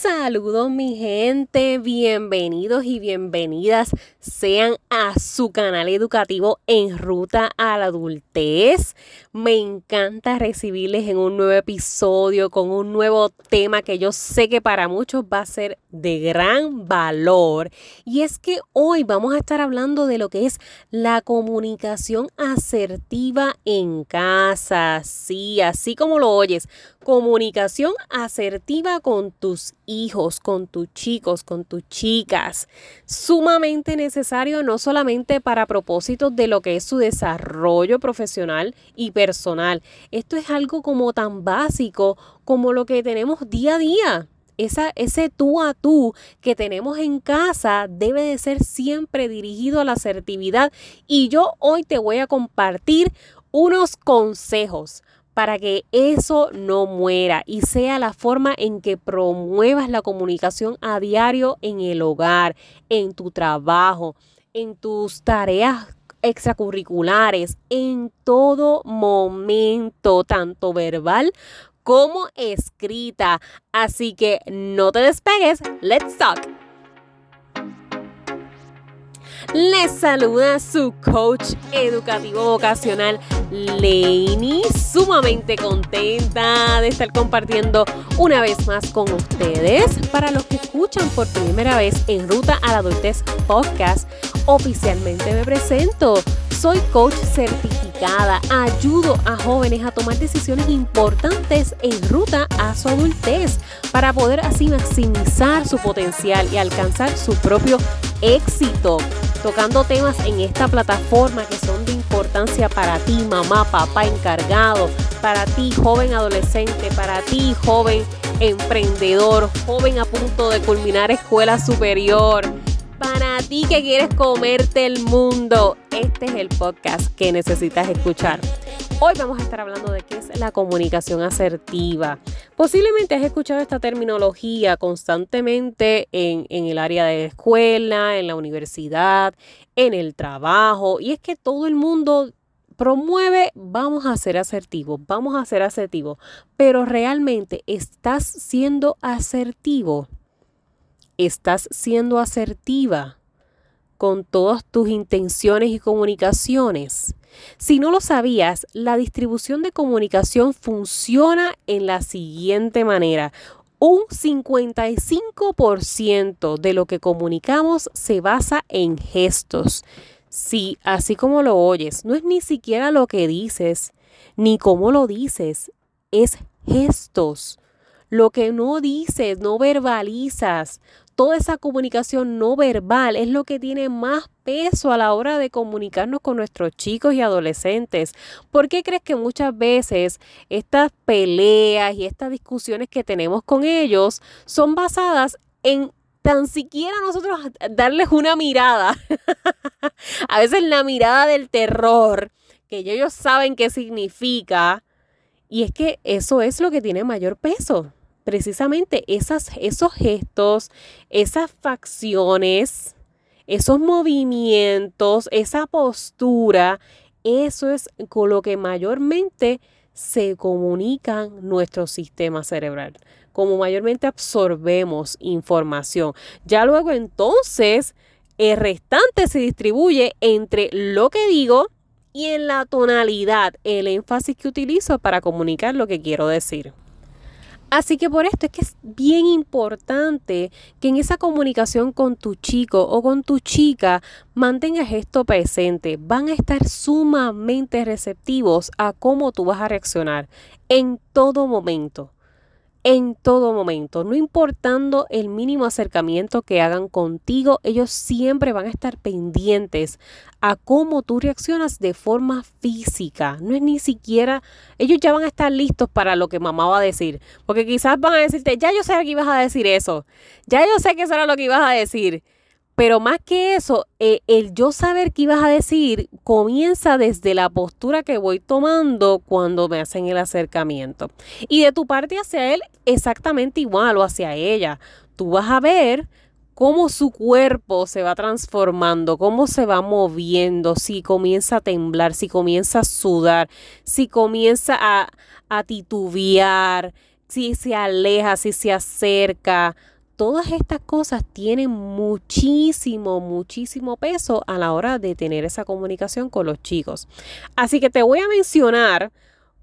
Saludos mi gente, bienvenidos y bienvenidas sean a su canal educativo en ruta a la adultez. Me encanta recibirles en un nuevo episodio con un nuevo tema que yo sé que para muchos va a ser de gran valor. Y es que hoy vamos a estar hablando de lo que es la comunicación asertiva en casa. Sí, así como lo oyes, comunicación asertiva con tus hijos, con tus chicos, con tus chicas. Sumamente necesario no solamente para propósitos de lo que es su desarrollo profesional y personal. Esto es algo como tan básico como lo que tenemos día a día. Esa, ese tú a tú que tenemos en casa debe de ser siempre dirigido a la asertividad y yo hoy te voy a compartir unos consejos para que eso no muera y sea la forma en que promuevas la comunicación a diario en el hogar, en tu trabajo, en tus tareas extracurriculares en todo momento, tanto verbal como escrita. Así que no te despegues, let's talk. Les saluda su coach educativo vocacional, Lainey, sumamente contenta de estar compartiendo una vez más con ustedes. Para los que escuchan por primera vez en Ruta a la Adultez Podcast, oficialmente me presento. Soy coach certificada, ayudo a jóvenes a tomar decisiones importantes en ruta a su adultez para poder así maximizar su potencial y alcanzar su propio éxito, tocando temas en esta plataforma que son de importancia para ti, mamá, papá encargado, para ti, joven adolescente, para ti, joven emprendedor, joven a punto de culminar escuela superior. Para ti que quieres comerte el mundo, este es el podcast que necesitas escuchar. Hoy vamos a estar hablando de qué es la comunicación asertiva. Posiblemente has escuchado esta terminología constantemente en, el área de escuela, en la universidad, en el trabajo, y es que todo el mundo promueve, vamos a ser asertivos, vamos a ser asertivos, pero realmente estás siendo asertivo, estás siendo asertiva con todas tus intenciones y comunicaciones. Si no lo sabías, la distribución de comunicación funciona en la siguiente manera. Un 55% de lo que comunicamos se basa en gestos. Sí, así como lo oyes, no es ni siquiera lo que dices, ni cómo lo dices, es gestos. Lo que no dices, no verbalizas, toda esa comunicación no verbal es lo que tiene más peso a la hora de comunicarnos con nuestros chicos y adolescentes. ¿Por qué crees que muchas veces estas peleas y estas discusiones que tenemos con ellos son basadas en tan siquiera nosotros darles una mirada? a veces la mirada del terror, que ellos saben qué significa. Y es que eso es lo que tiene mayor peso precisamente esos gestos, esas facciones, esos movimientos, esa postura, eso es con lo que mayormente se comunican nuestro sistema cerebral, como mayormente absorbemos información. Ya luego entonces el restante se distribuye entre lo que digo y en la tonalidad, el énfasis que utilizo para comunicar lo que quiero decir. Así que por esto es que es bien importante que en esa comunicación con tu chico o con tu chica mantengas esto presente. Van a estar sumamente receptivos a cómo tú vas a reaccionar en todo momento en todo momento, no importando el mínimo acercamiento que hagan contigo, ellos siempre van a estar pendientes a cómo tú reaccionas de forma física. No es ni siquiera, ellos ya van a estar listos para lo que mamá va a decir, porque quizás van a decirte, ya yo sé que ibas a decir eso, ya yo sé que eso era lo que ibas a decir. Pero más que eso, eh, el yo saber qué ibas a decir comienza desde la postura que voy tomando cuando me hacen el acercamiento. Y de tu parte hacia él, exactamente igual o hacia ella. Tú vas a ver cómo su cuerpo se va transformando, cómo se va moviendo, si comienza a temblar, si comienza a sudar, si comienza a, a titubear, si se aleja, si se acerca. Todas estas cosas tienen muchísimo, muchísimo peso a la hora de tener esa comunicación con los chicos. Así que te voy a mencionar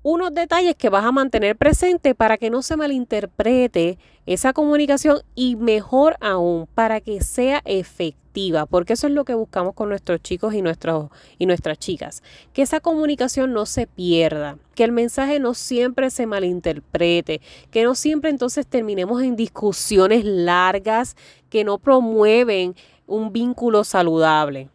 unos detalles que vas a mantener presente para que no se malinterprete esa comunicación y mejor aún para que sea efectiva, porque eso es lo que buscamos con nuestros chicos y, nuestros, y nuestras chicas, que esa comunicación no se pierda, que el mensaje no siempre se malinterprete, que no siempre entonces terminemos en discusiones largas que no promueven un vínculo saludable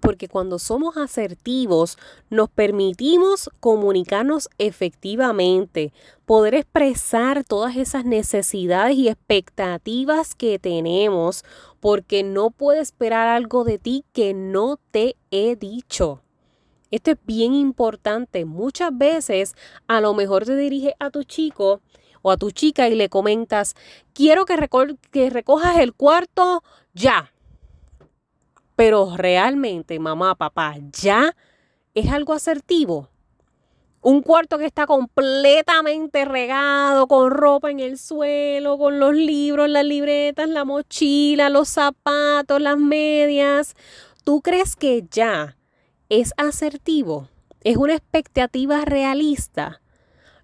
porque cuando somos asertivos nos permitimos comunicarnos efectivamente, poder expresar todas esas necesidades y expectativas que tenemos, porque no puedo esperar algo de ti que no te he dicho. Esto es bien importante. Muchas veces a lo mejor te diriges a tu chico o a tu chica y le comentas, quiero que, que recojas el cuarto ya pero realmente, mamá, papá, ya es algo asertivo. Un cuarto que está completamente regado, con ropa en el suelo, con los libros, las libretas, la mochila, los zapatos, las medias. ¿Tú crees que ya es asertivo? ¿Es una expectativa realista?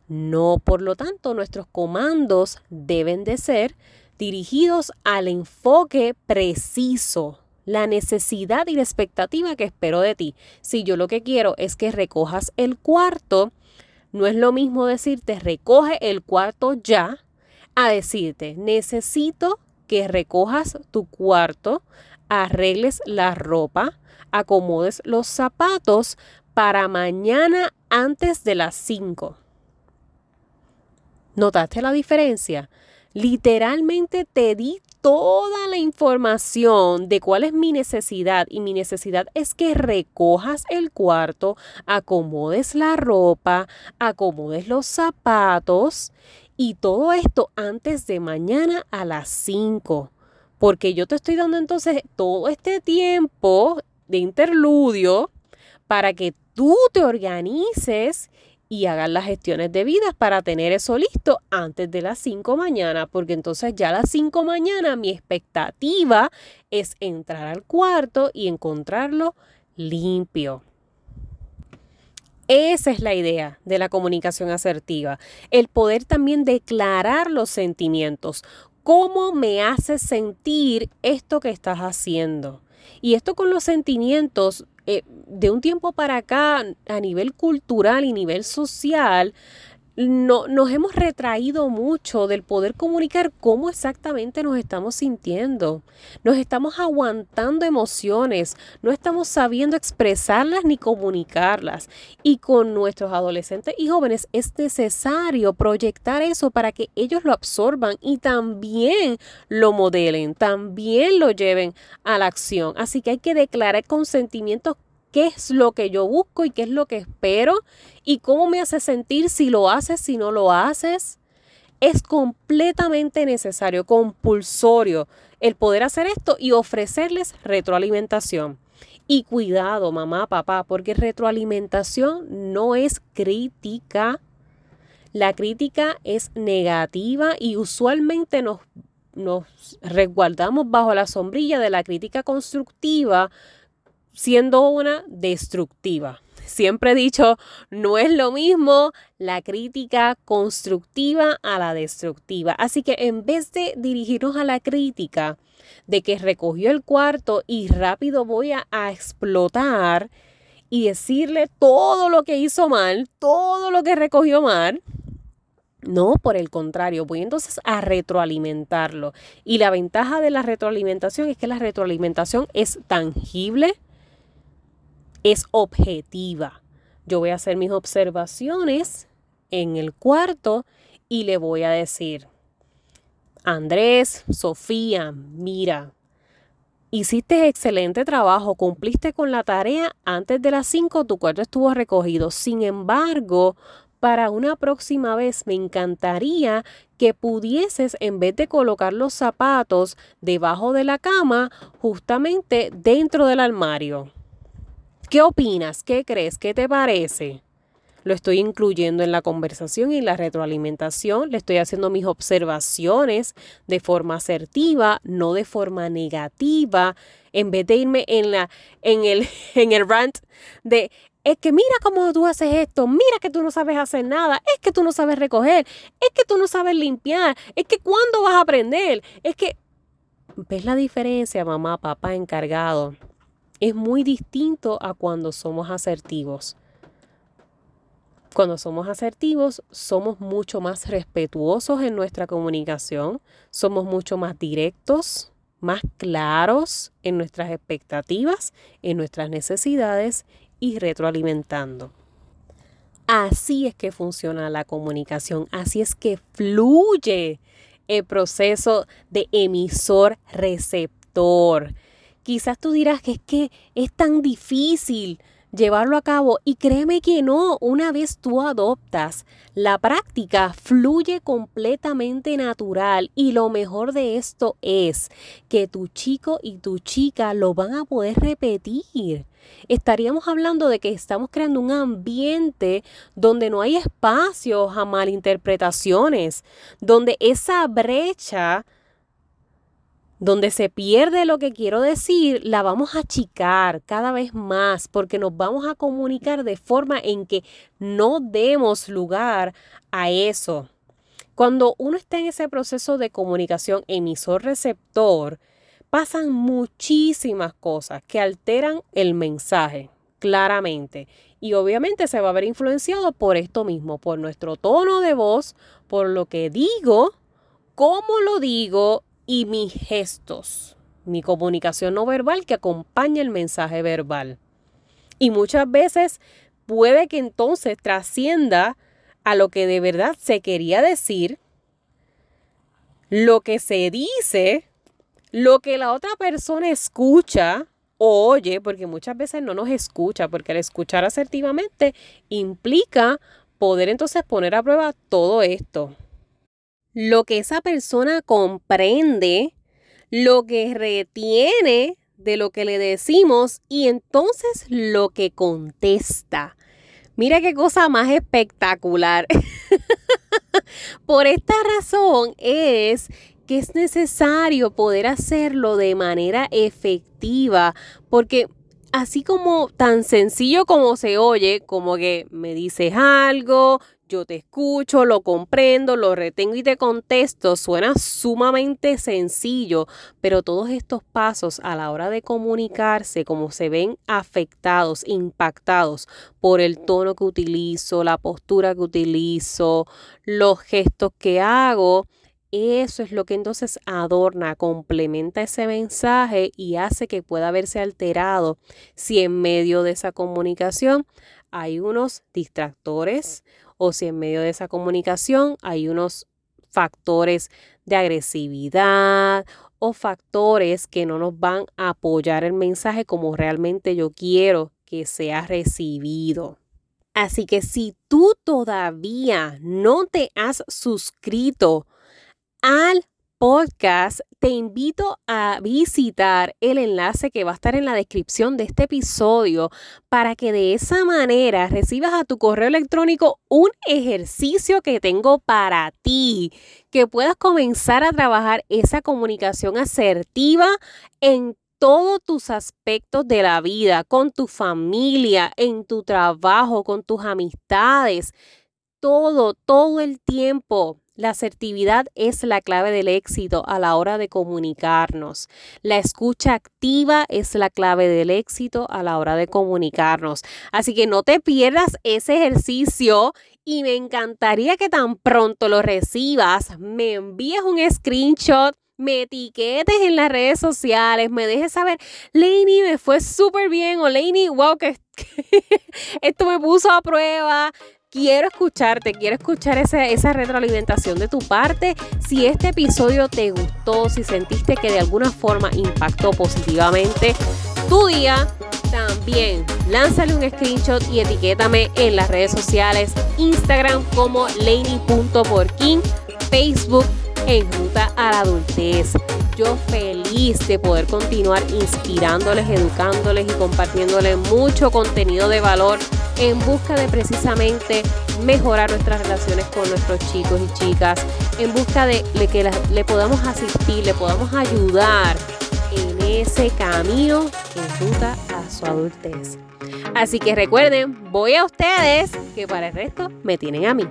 No, por lo tanto, nuestros comandos deben de ser dirigidos al enfoque preciso la necesidad y la expectativa que espero de ti. Si yo lo que quiero es que recojas el cuarto, no es lo mismo decirte recoge el cuarto ya a decirte necesito que recojas tu cuarto, arregles la ropa, acomodes los zapatos para mañana antes de las 5. ¿Notaste la diferencia? Literalmente te di toda la información de cuál es mi necesidad y mi necesidad es que recojas el cuarto, acomodes la ropa, acomodes los zapatos y todo esto antes de mañana a las 5. Porque yo te estoy dando entonces todo este tiempo de interludio para que tú te organices y hagan las gestiones debidas para tener eso listo antes de las 5 mañana, porque entonces ya a las 5 mañana mi expectativa es entrar al cuarto y encontrarlo limpio. Esa es la idea de la comunicación asertiva, el poder también declarar los sentimientos. ¿Cómo me hace sentir esto que estás haciendo? Y esto con los sentimientos eh, de un tiempo para acá, a nivel cultural y nivel social, no, nos hemos retraído mucho del poder comunicar cómo exactamente nos estamos sintiendo. Nos estamos aguantando emociones, no estamos sabiendo expresarlas ni comunicarlas. Y con nuestros adolescentes y jóvenes es necesario proyectar eso para que ellos lo absorban y también lo modelen, también lo lleven a la acción. Así que hay que declarar consentimientos qué es lo que yo busco y qué es lo que espero y cómo me hace sentir si lo haces, si no lo haces. Es completamente necesario, compulsorio, el poder hacer esto y ofrecerles retroalimentación. Y cuidado, mamá, papá, porque retroalimentación no es crítica. La crítica es negativa y usualmente nos, nos resguardamos bajo la sombrilla de la crítica constructiva siendo una destructiva. Siempre he dicho, no es lo mismo la crítica constructiva a la destructiva. Así que en vez de dirigirnos a la crítica de que recogió el cuarto y rápido voy a, explotar y decirle todo lo que hizo mal, todo lo que recogió mal, no, por el contrario, voy entonces a retroalimentarlo. Y la ventaja de la retroalimentación es que la retroalimentación es tangible, es objetiva. Yo voy a hacer mis observaciones en el cuarto y le voy a decir, Andrés, Sofía, mira, hiciste excelente trabajo, cumpliste con la tarea antes de las 5, tu cuarto estuvo recogido. Sin embargo, para una próxima vez me encantaría que pudieses, en vez de colocar los zapatos debajo de la cama, justamente dentro del armario. ¿Qué opinas? ¿Qué crees? ¿Qué te parece? lo estoy incluyendo en la conversación y la retroalimentación, le estoy haciendo mis observaciones de forma asertiva, no de forma negativa, en vez de irme en, la, en, el, en el rant de es que mira cómo tú haces esto, mira que tú no sabes hacer nada, es que tú no sabes recoger, es que tú no sabes limpiar, es que cuándo vas a aprender, es que... ¿Ves la diferencia, mamá, papá, encargado? Es muy distinto a cuando somos asertivos. Cuando somos asertivos, somos mucho más respetuosos en nuestra comunicación, somos mucho más directos, más claros en nuestras expectativas, en nuestras necesidades y retroalimentando. Así es que funciona la comunicación, así es que fluye el proceso de emisor-receptor. Quizás tú dirás que es que es tan difícil llevarlo a cabo y créeme que no, una vez tú adoptas la práctica fluye completamente natural y lo mejor de esto es que tu chico y tu chica lo van a poder repetir. Estaríamos hablando de que estamos creando un ambiente donde no hay espacios a malinterpretaciones, donde esa brecha donde se pierde lo que quiero decir, la vamos a achicar cada vez más porque nos vamos a comunicar de forma en que no demos lugar a eso. Cuando uno está en ese proceso de comunicación emisor-receptor, pasan muchísimas cosas que alteran el mensaje, claramente. Y obviamente se va a ver influenciado por esto mismo, por nuestro tono de voz, por lo que digo, cómo lo digo y mis gestos, mi comunicación no verbal que acompaña el mensaje verbal. Y muchas veces puede que entonces trascienda a lo que de verdad se quería decir, lo que se dice, lo que la otra persona escucha o oye, porque muchas veces no nos escucha, porque al escuchar asertivamente implica poder entonces poner a prueba todo esto lo que esa persona comprende, lo que retiene de lo que le decimos y entonces lo que contesta. Mira qué cosa más espectacular. Por esta razón es que es necesario poder hacerlo de manera efectiva, porque así como tan sencillo como se oye, como que me dices algo, yo te escucho, lo comprendo, lo retengo y te contesto, suena sumamente sencillo, pero todos estos pasos a la hora de comunicarse, como se ven afectados, impactados por el tono que utilizo, la postura que utilizo, los gestos que hago, eso es lo que entonces adorna, complementa ese mensaje y hace que pueda verse alterado si en medio de esa comunicación hay unos distractores o si en medio de esa comunicación hay unos factores de agresividad o factores que no nos van a apoyar el mensaje como realmente yo quiero que sea recibido. Así que si tú todavía no te has suscrito al podcast, te invito a visitar el enlace que va a estar en la descripción de este episodio para que de esa manera recibas a tu correo electrónico un ejercicio que tengo para ti, que puedas comenzar a trabajar esa comunicación asertiva en todos tus aspectos de la vida, con tu familia, en tu trabajo, con tus amistades, todo, todo el tiempo la asertividad es la clave del éxito a la hora de comunicarnos. La escucha activa es la clave del éxito a la hora de comunicarnos. Así que no te pierdas ese ejercicio y me encantaría que tan pronto lo recibas, me envíes un screenshot me etiquetes en las redes sociales, me dejes saber, Lainey, me fue súper bien, o Lainey, wow, que esto me puso a prueba, quiero escucharte, quiero escuchar esa, esa retroalimentación de tu parte. Si este episodio te gustó, si sentiste que de alguna forma impactó positivamente tu día, también lánzale un screenshot y etiquétame en las redes sociales, Instagram como Laney.porkin, Facebook en ruta a la adultez. Yo feliz de poder continuar inspirándoles, educándoles y compartiéndoles mucho contenido de valor en busca de precisamente mejorar nuestras relaciones con nuestros chicos y chicas, en busca de que le podamos asistir, le podamos ayudar en ese camino en ruta a su adultez. Así que recuerden, voy a ustedes, que para el resto me tienen a mí.